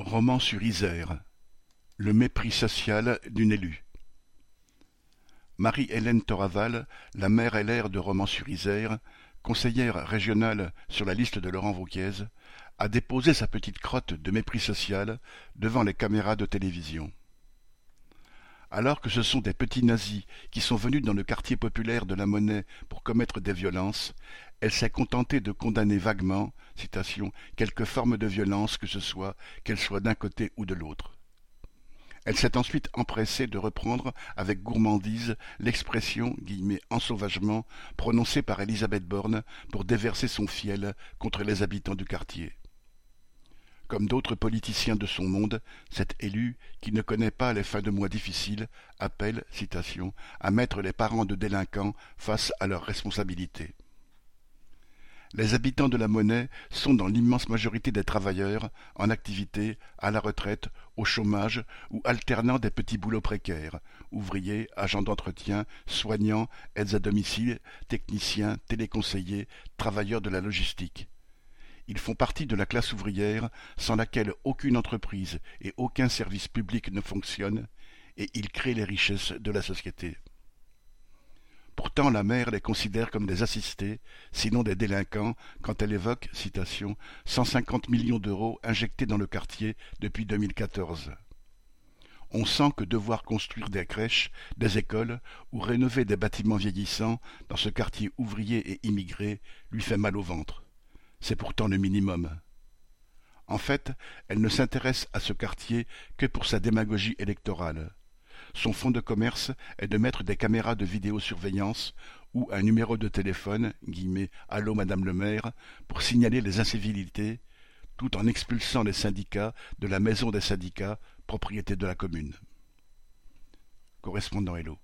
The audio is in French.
Romans-sur-Isère Le mépris social d'une élue Marie-Hélène Toraval, la maire LR de Romans-sur-Isère, conseillère régionale sur la liste de Laurent Wauquiez, a déposé sa petite crotte de mépris social devant les caméras de télévision. Alors que ce sont des petits nazis qui sont venus dans le quartier populaire de la Monnaie pour commettre des violences, elle s'est contentée de condamner vaguement citation, quelque forme de violence que ce soit, qu'elle soit d'un côté ou de l'autre. Elle s'est ensuite empressée de reprendre avec gourmandise l'expression « ensauvagement » prononcée par Elisabeth Borne pour déverser son fiel contre les habitants du quartier. Comme d'autres politiciens de son monde, cet élu, qui ne connaît pas les fins de mois difficiles, appelle, citation, à mettre les parents de délinquants face à leurs responsabilités. Les habitants de la Monnaie sont dans l'immense majorité des travailleurs, en activité, à la retraite, au chômage ou alternant des petits boulots précaires, ouvriers, agents d'entretien, soignants, aides à domicile, techniciens, téléconseillers, travailleurs de la logistique. Ils font partie de la classe ouvrière sans laquelle aucune entreprise et aucun service public ne fonctionne, et ils créent les richesses de la société. Pourtant la mère les considère comme des assistés, sinon des délinquants, quand elle évoque, citation, cent cinquante millions d'euros injectés dans le quartier depuis 2014. On sent que devoir construire des crèches, des écoles ou rénover des bâtiments vieillissants dans ce quartier ouvrier et immigré lui fait mal au ventre. C'est pourtant le minimum. En fait, elle ne s'intéresse à ce quartier que pour sa démagogie électorale. Son fonds de commerce est de mettre des caméras de vidéosurveillance ou un numéro de téléphone « Allô Madame le maire » pour signaler les incivilités, tout en expulsant les syndicats de la maison des syndicats, propriété de la commune. Correspondant Hello.